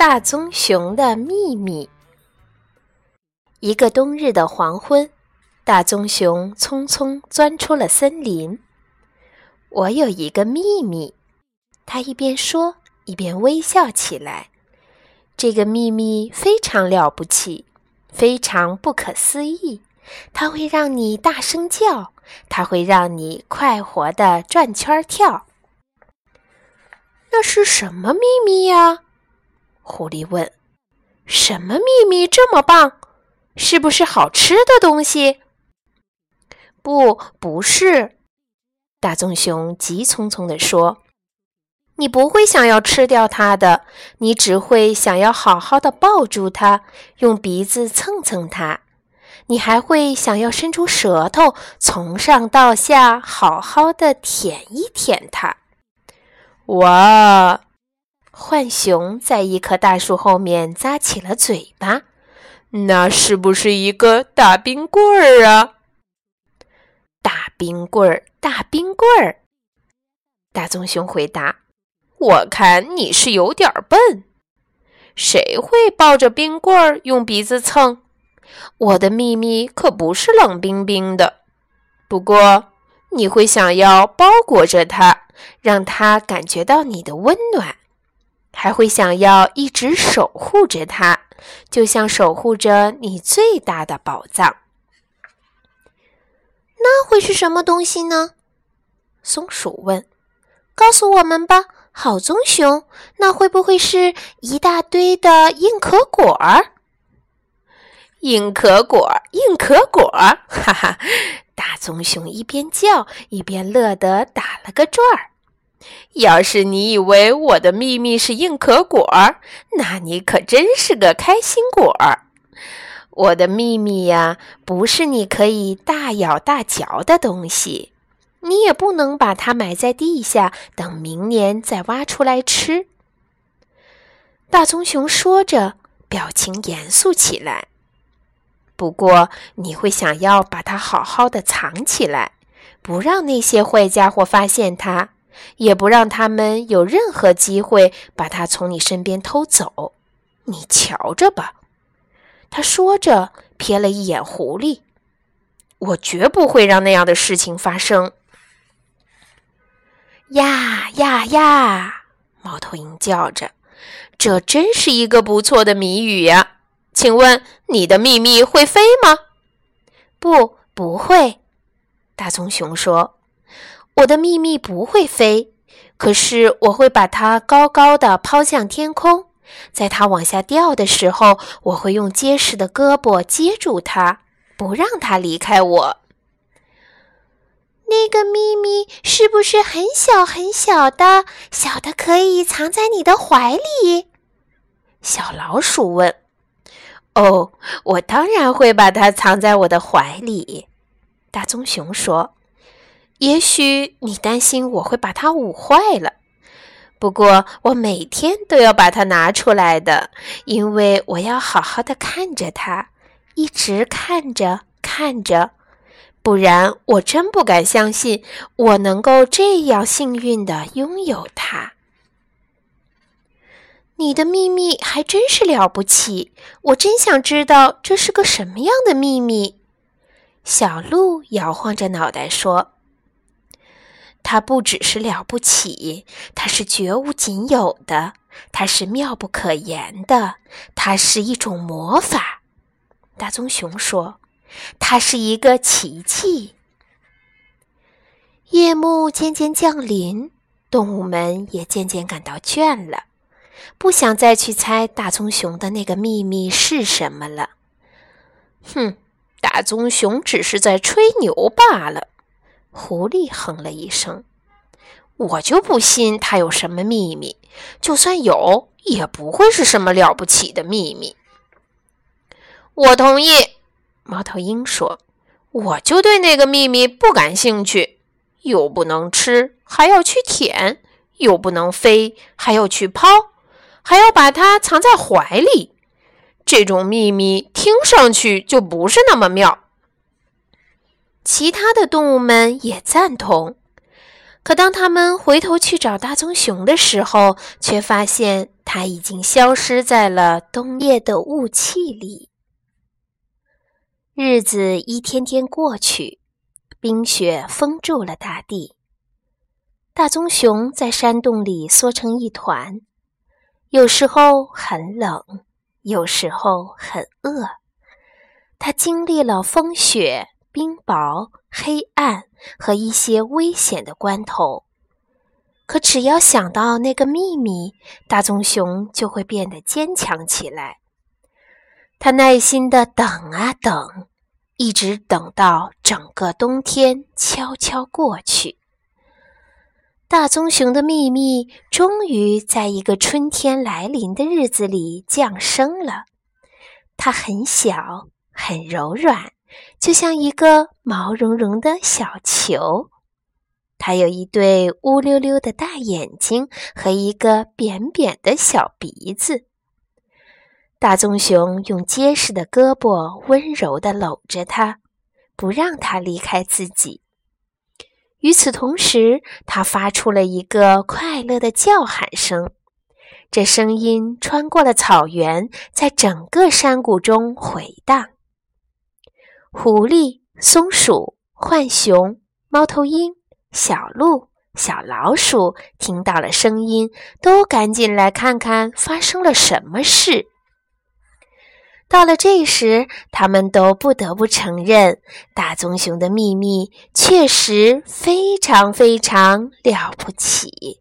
大棕熊的秘密。一个冬日的黄昏，大棕熊匆匆钻出了森林。我有一个秘密，他一边说一边微笑起来。这个秘密非常了不起，非常不可思议。它会让你大声叫，它会让你快活的转圈跳。那是什么秘密呀？狐狸问：“什么秘密这么棒？是不是好吃的东西？”“不，不是。”大棕熊急匆匆地说，“你不会想要吃掉它的，你只会想要好好的抱住它，用鼻子蹭蹭它。你还会想要伸出舌头，从上到下好好的舔一舔它。”“哇！”浣熊在一棵大树后面咂起了嘴巴，那是不是一个大冰棍儿啊？大冰棍儿，大冰棍儿！大棕熊回答：“我看你是有点笨，谁会抱着冰棍儿用鼻子蹭？我的秘密可不是冷冰冰的，不过你会想要包裹着它，让它感觉到你的温暖。”还会想要一直守护着它，就像守护着你最大的宝藏。那会是什么东西呢？松鼠问。“告诉我们吧，好棕熊。那会不会是一大堆的硬壳果儿？”硬壳果，硬壳果！哈哈，大棕熊一边叫一边乐得打了个转儿。要是你以为我的秘密是硬壳果儿，那你可真是个开心果儿。我的秘密呀，不是你可以大咬大嚼的东西，你也不能把它埋在地下，等明年再挖出来吃。大棕熊说着，表情严肃起来。不过，你会想要把它好好的藏起来，不让那些坏家伙发现它。也不让他们有任何机会把它从你身边偷走，你瞧着吧。他说着，瞥了一眼狐狸。我绝不会让那样的事情发生。呀呀呀！猫头鹰叫着，这真是一个不错的谜语呀。请问你的秘密会飞吗？不，不会。大棕熊说。我的秘密不会飞，可是我会把它高高的抛向天空。在它往下掉的时候，我会用结实的胳膊接住它，不让它离开我。那个秘密是不是很小很小的，小的可以藏在你的怀里？小老鼠问。“哦，我当然会把它藏在我的怀里。”大棕熊说。也许你担心我会把它捂坏了，不过我每天都要把它拿出来的，因为我要好好的看着它，一直看着看着，不然我真不敢相信我能够这样幸运的拥有它。你的秘密还真是了不起，我真想知道这是个什么样的秘密。小鹿摇晃着脑袋说。它不只是了不起，它是绝无仅有的，它是妙不可言的，它是一种魔法。大棕熊说：“它是一个奇迹。”夜幕渐渐降临，动物们也渐渐感到倦了，不想再去猜大棕熊的那个秘密是什么了。哼，大棕熊只是在吹牛罢了。狐狸哼了一声：“我就不信他有什么秘密，就算有，也不会是什么了不起的秘密。”我同意，猫头鹰说：“我就对那个秘密不感兴趣，又不能吃，还要去舔；又不能飞，还要去抛，还要把它藏在怀里。这种秘密听上去就不是那么妙。”其他的动物们也赞同，可当他们回头去找大棕熊的时候，却发现它已经消失在了冬夜的雾气里。日子一天天过去，冰雪封住了大地。大棕熊在山洞里缩成一团，有时候很冷，有时候很饿。它经历了风雪、冰雹、黑暗和一些危险的关头。可只要想到那个秘密，大棕熊就会变得坚强起来。他耐心地等啊等，一直等到整个冬天悄悄过去。大棕熊的秘密终于在一个春天来临的日子里降生了。它很小，很柔软，就像一个毛茸茸的小球。它有一对乌溜溜的大眼睛和一个扁扁的小鼻子。大棕熊用结实的胳膊温柔地搂着它，不让它离开自己。与此同时，它发出了一个快乐的叫喊声，这声音穿过了草原，在整个山谷中回荡。狐狸、松鼠、浣熊、猫头鹰。小鹿、小老鼠听到了声音，都赶紧来看看发生了什么事。到了这时，他们都不得不承认，大棕熊的秘密确实非常非常了不起。